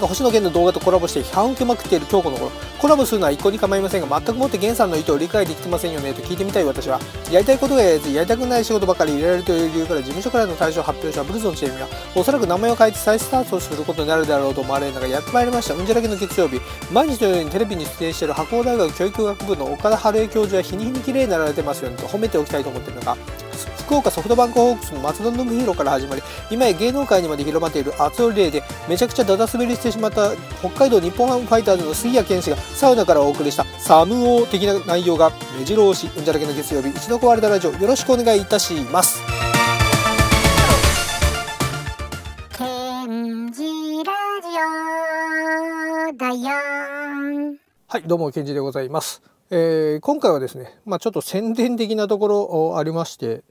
が星野源の動画とコラボして批判を受けまくっている今日この頃コラボするのは一向に構いませんが全くもって源さんの意図を理解できてませんよねと聞いてみたい私はやりたいことがやらずやりたくない仕事ばかり入れられるという理由から事務所からの対象を発表者ブルズのチームはおそらく名前を変えて再スタートすることになるだろうと思われる中やってまいりましたうんじゃらけの月曜日毎日のようにテレビに出演している白鴎大学教育学部の岡田春江教授は日に日に綺麗になられてますよねと褒めておきたいと思っているのが福岡ソフトバンクホークスの松田信弘から始まり今や芸能界にまで広まっている熱い例でめちゃくちゃダダ滑りしてしまった北海道日本ハムファイターズの杉谷拳士がサウナからお送りしたサムオー的な内容が目白押しうんじゃらけの月曜日一度壊れたラジオよろしくお願いいたします。はいどうもケンジでございますえー、今回はですね、まあ、ちょっと宣伝的なところありまして、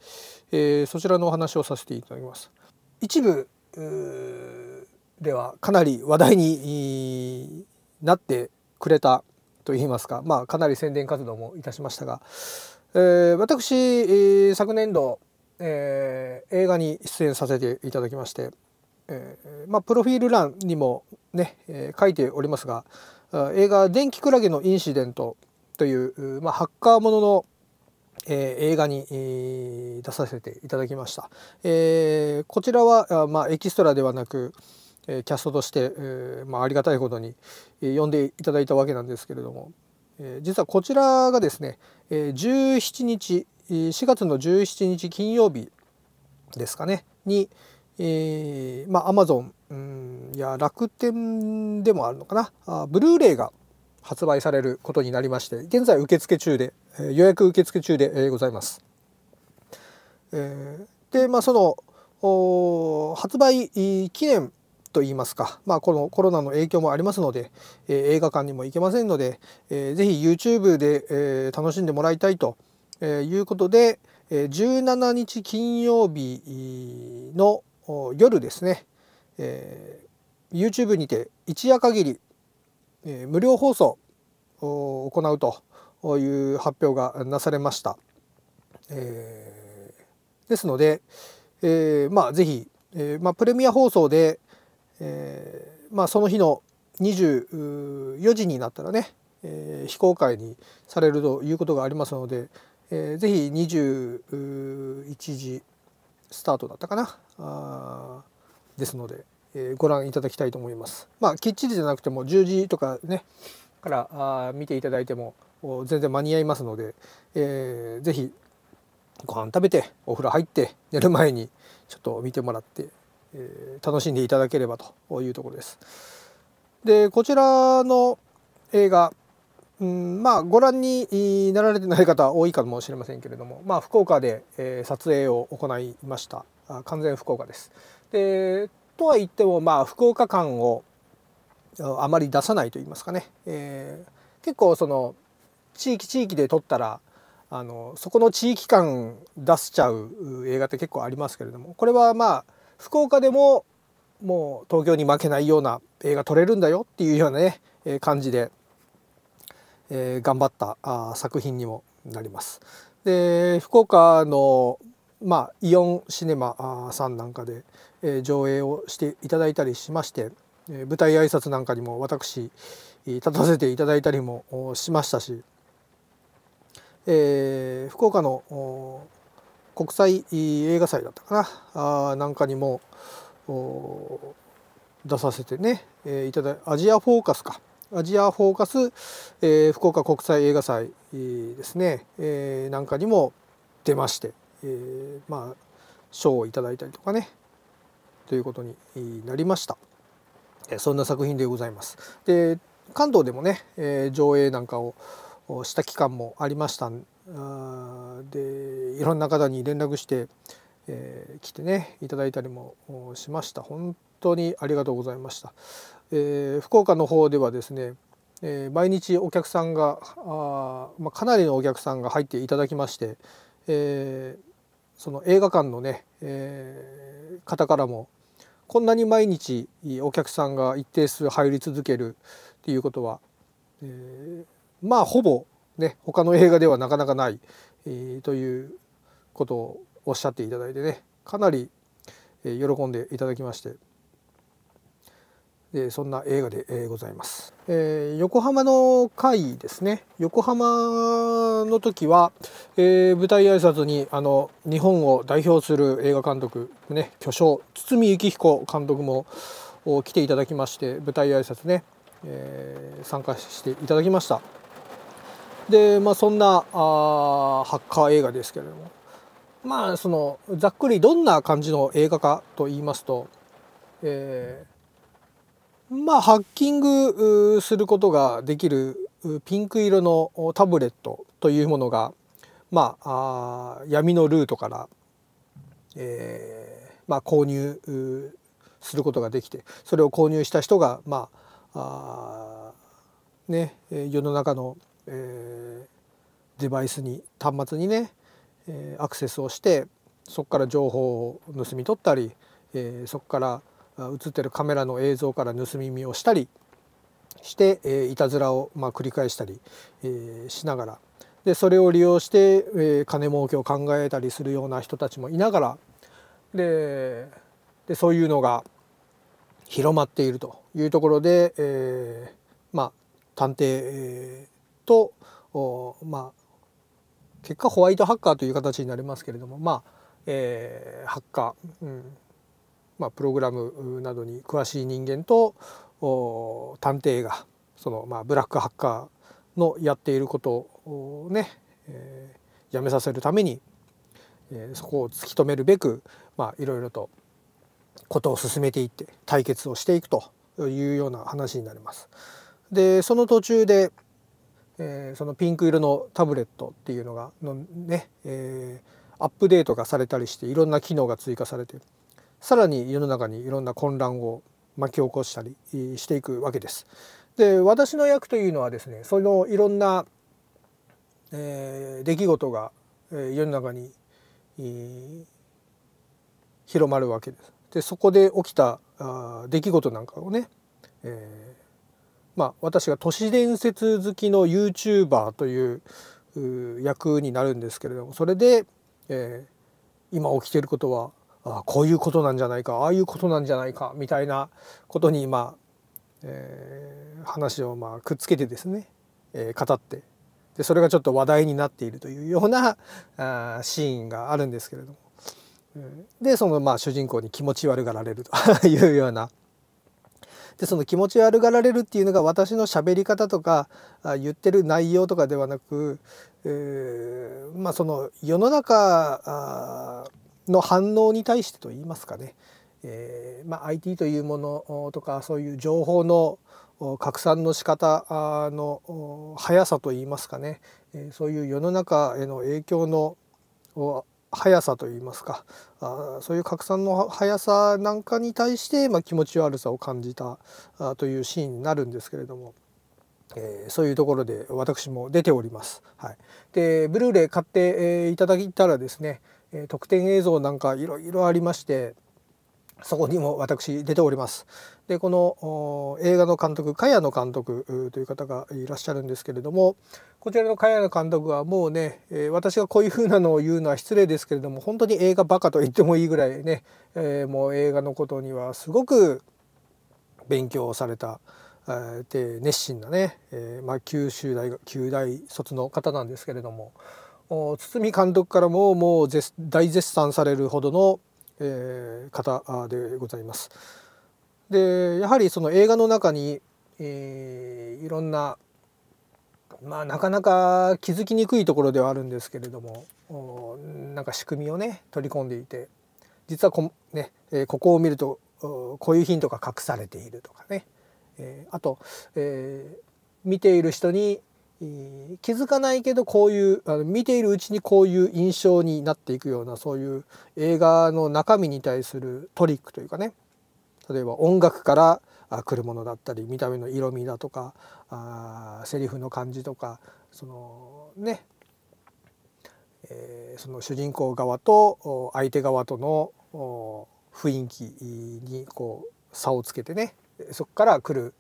えー、そちらのお話をさせていただきます。一部ではかなり話題になってくれたといいますか、まあ、かなり宣伝活動もいたしましたが、えー、私、えー、昨年度、えー、映画に出演させていただきまして、えーまあ、プロフィール欄にもね、えー、書いておりますが映画「電気クラゲのインシデント」という、まあ、ハッカーものの、えー、映画に、えー、出させていただきました。えー、こちらは、まあ、エキストラではなく、えー、キャストとして、えーまあ、ありがたいことに、えー、呼んでいただいたわけなんですけれども、えー、実はこちらがですね、えー、17日4月の17日金曜日ですかねに、えー、まあアマゾンや楽天でもあるのかなあブルーレイが発売されることになりまして現在受付中で、予約受付中で、ございます。でまあその発売記念といいますか、まあ、このコロナの影響もありますので、映画館にも行けませんので、えー、ぜひ YouTube で、楽しんでもらいたいということで、え、17日金曜日の夜ですね、え、YouTube にて一夜限り無料放送行うという発表がなされました。えー、ですので、えー、まあ是非、えー、まあ、プレミア放送で、えー、まあ、その日の24時になったらね、え非公開にされるということがありますので、えー、ぜひ21時スタートだったかな？あですので、えー、ご覧いただきたいと思います。まあきっちりじゃなくても10時とかねから見ていただいても全然間に合いますので、えー、ぜひご飯食べてお風呂入って寝る前にちょっと見てもらって、えー、楽しんでいただければというところです。でこちらの映画うん、まあご覧になられてない方多いかもしれませんけれども、まあ、福岡で、えー、撮影を行いました完全福岡です。でとは言ってもまあ福岡感をあまり出さないと言いますかね、えー、結構その地域地域で撮ったらあのそこの地域感出しちゃう映画って結構ありますけれどもこれはまあ福岡でももう東京に負けないような映画撮れるんだよっていうようなね感じで、えー、頑張ったあ作品にもなります。で福岡のまあ、イオンシネマさんなんかで、え上映をしていただいたりしまして、舞台挨拶なんかにも私立たせていただいたりもしましたし、えー、福岡の国際映画祭だったかなあなんかにも出させてね、えー、いただアジアフォーカスか。アジアフォーカス、えー、福岡国際映画祭ですね、えー、なんかにも出まして、えー、まあ賞をいただいたりとかねということになりました。そんな作品でございます。で関東でもね、えー、上映なんかをした期間もありましたでいろんな方に連絡して、えー、来てねいただいたりもしました。本当にありがとうございました、えー、福岡の方ではですねえー、毎日お客さんがあ、まあ、かなりのお客さんが入っていただきまして、えー、その映画館のね、えー、方からもこんなに毎日お客さんが一定数入り続けるっていうことは、えー、まあほぼね他の映画ではなかなかない、えー、ということをおっしゃっていただいてねかなり喜んでいただきまして。でそんな映画で、え、ございます、え横浜の会ですね。横浜の時は、え舞台挨拶にあの日本を代表する映画監督ね巨匠堤幸彦監督も来ていただきまして舞台挨拶ね、えー参加していただきました。でまあそんなあハッカー映画ですけれども。まあそのざっくりどんな感じの映画かと言いますと、えーまあハッキングすることができるピンク色のタブレットというものがまああ闇のルートから、えーまあ、購入することができてそれを購入した人がまああね世の中の、えーデバイスに端末にね、アクセスをしてそこから情報を盗み取ったり、えーそこから映ってるカメラの映像から盗み見をしたりして、えいたずらを、ま、繰り返したり、えしながら。でそれを利用して、え金儲けを考えたりするような人たちもいながら。ででそういうのが広まっているというところで、えまあ探偵とまあ結果ホワイトハッカーという形になりますけれどもまあ、えーハッカー、うん。まあ、プログラムなどに詳しい人間と探偵がその、まあ、ブラックハッカーのやっていることをね、えーやめさせるために、えーそこを突き止めるべく、まあ、いろいろとことを進めていって対決をしていくというような話になります。でその途中で、えーそのピンク色のタブレットっていうのがのね、えーアップデートがされたりしていろんな機能が追加されてさらに世の中にいろんな混乱を巻き起こしたりしていくわけです。で私の役というのはですねそのいろんな、えー出来事が、えー世の中に、えー広まるわけです。でそこで起きたあ出来事なんかをね、えーまあ私が都市伝説好きの YouTuber というう役になるんですけれどもそれで、えー今起きていることはあこういうことなんじゃないかああいうことなんじゃないかみたいなことにまあ、えー話をまあくっつけてですね、えー語ってでそれがちょっと話題になっているというようなあーシーンがあるんですけれども、でそのまあ主人公に気持ち悪がられると いうような。でその気持ち悪がられるっていうのが私の喋り方とか言ってる内容とかではなく、えーまあその世の中あの反応に対してといいますかね、えーまあ、IT というものとかそういう情報の拡散の仕方の速さといいますかね、そういう世の中への影響の速さといいますか。そういう拡散の速さなんかに対して、まあ、気持ち悪さを感じたというシーンになるんですけれども、えーそういうところで私も出ております。はい、でブルーレイ買って、えーいただいたらですね、え特典映像なんかいろいろありましてそこにも私出ております。でこの映画の監督茅野監督という方がいらっしゃるんですけれどもこちらの茅野監督はもうね、え私がこういうふうなのを言うのは失礼ですけれども本当に映画バカと言ってもいいぐらいね、えもう映画のことにはすごく勉強された、で熱心なね、えまあ、九州大学九大卒の方なんですけれども堤監督からももう絶大絶賛されるほどの、えー方でございます。でやはりその映画の中に、えーいろんなまあなかなか気づきにくいところではあるんですけれどもおなんか仕組みをね取り込んでいて実はこ,、ねえーここを見るとこういうヒントが隠されているとかね、えーあと、えー見ている人にえ気づかないけどこういうあの見ているうちにこういう印象になっていくようなそういう映画の中身に対するトリックというかね。例えば音楽から来るものだったり見た目の色味だとかあセリフの感じとかそのね、えーその主人公側と相手側との雰囲気にこう差をつけてねそこから来る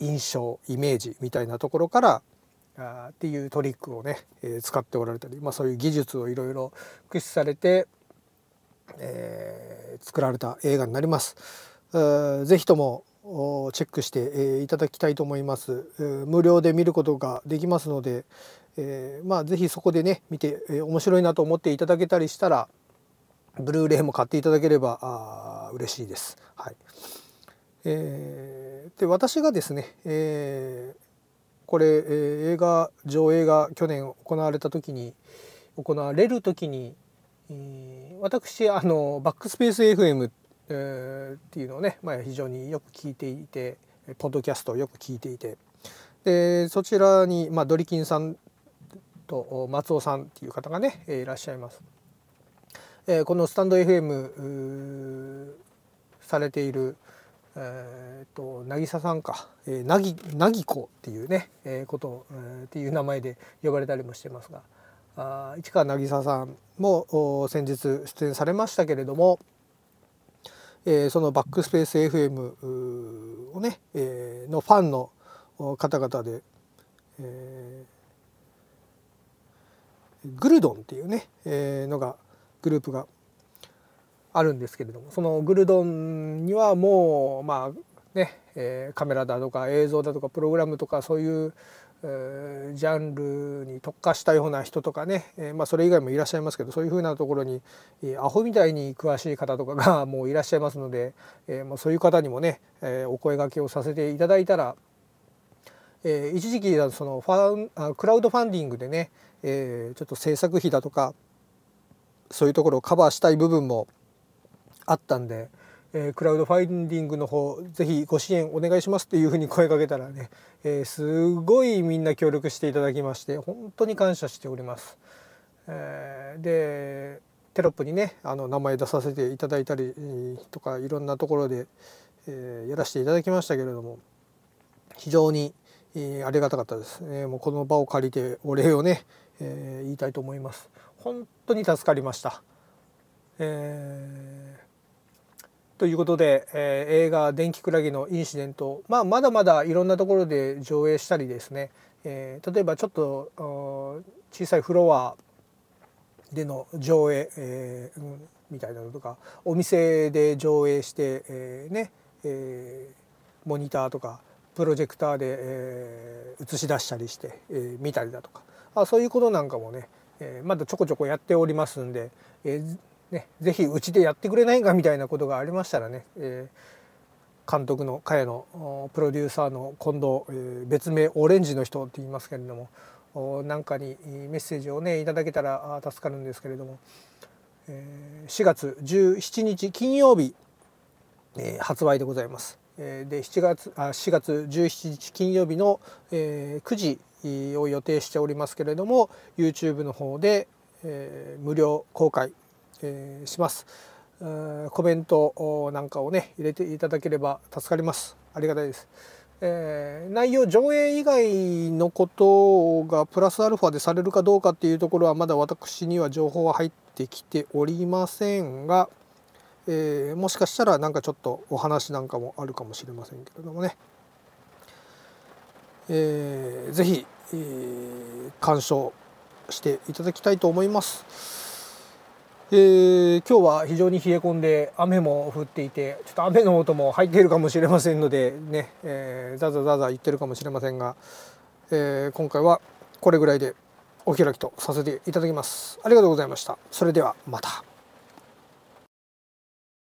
印象イメージみたいなところからっていうトリックをね、えー使っておられたり、まあ、そういう技術をいろいろ駆使されて、えー作られた映画になります。ぜひともチェックして、いただきたいと思います無料で見ることができますので、えー、まあ是非そこでね見て、えー、面白いなと思っていただけたりしたらブルーレイも買っていただければあ嬉しいです。はいえー、で私がですね、えー、これ、えー、映画上映が去年行われた時に行われる時に、えー、私あのバックスペース FM えー、っていうのをね、まあ、非常によく聞いていてポッドキャストをよく聞いていてでそちらに、まあ、ドリキンさんと松尾さんっていう方がねいらっしゃいます。えー、このスタンド FM されている、えーと、渚さんか、えー、なぎなぎこっていうね、えー、こと、えー、っていう名前で呼ばれたりもしてますが。あ市川渚さんも先日出演されましたけれども、えー、そのバックスペース FM をね、えー、のファンの方々で、えー、グルドンっていうね、えー、のがグループがあるんですけれどもそのグルドンにはもうまあね、え、カメラだとか映像だとかプログラムとかそういう、ジャンルに特化したような人とかね、え、まあ、それ以外もいらっしゃいますけどそういうふうなところに、えアホみたいに詳しい方とかが もういらっしゃいますので、えま、そういう方にもね、えお声がけをさせていただいたら、え一時期そのファンクラウドファンディングでね、えちょっと制作費だとかそういうところをカバーしたい部分もあったんで、えー、クラウドファインディングの方ぜひご支援お願いしますっていうふうに声かけたらね、えー、すごいみんな協力していただきまして本当に感謝しております。えー、でテロップにねあの名前出させていただいたりとかいろんなところで、えー、やらせていただきましたけれども非常に、えー、ありがたかったです、えー、もうこの場を借りてお礼をね、えー、言いたいと思います。本当に助かりました、えーということで、えー、映画「電気クラゲのインシデント」まあ、まだまだいろんなところで上映したりですね、えー、例えばちょっと小さいフロアでの上映、えー、みたいなのとかお店で上映して、えー、ね、えー、モニターとかプロジェクターで、えー、映し出したりして、えー、見たりだとか。あそういうことなんかもね、えー、まだちょこちょこやっておりますんで、えー、ね、ぜひうちでやってくれないかみたいなことがありましたらね、えー、監督の茅のプロデューサーの近藤、えー、別名オレンジの人って言いますけれどもなんかにメッセージをねいただけたら助かるんですけれども、えー、4月17日金曜日、えー、発売でございます。で7月あ4月17日金曜日の、えー、9時を予定しておりますけれども YouTube の方で、えー、無料公開えー、します。コメントなんかをね入れていただければ助かります。ありがたいです、えー、内容上映以外のことがプラスアルファでされるかどうかっていうところはまだ私には情報は入ってきておりませんが、えー、もしかしたらなんかちょっとお話なんかもあるかもしれませんけれどもね、えー、ぜひ、えー、鑑賞していただきたいと思います。えー、今日は非常に冷え込んで雨も降っていてちょっと雨の音も入っているかもしれませんのでね、えー、ザザザザ言ってるかもしれませんが、えー、今回はこれぐらいでお開きとさせていただきます。ありがとうございました。それではまた。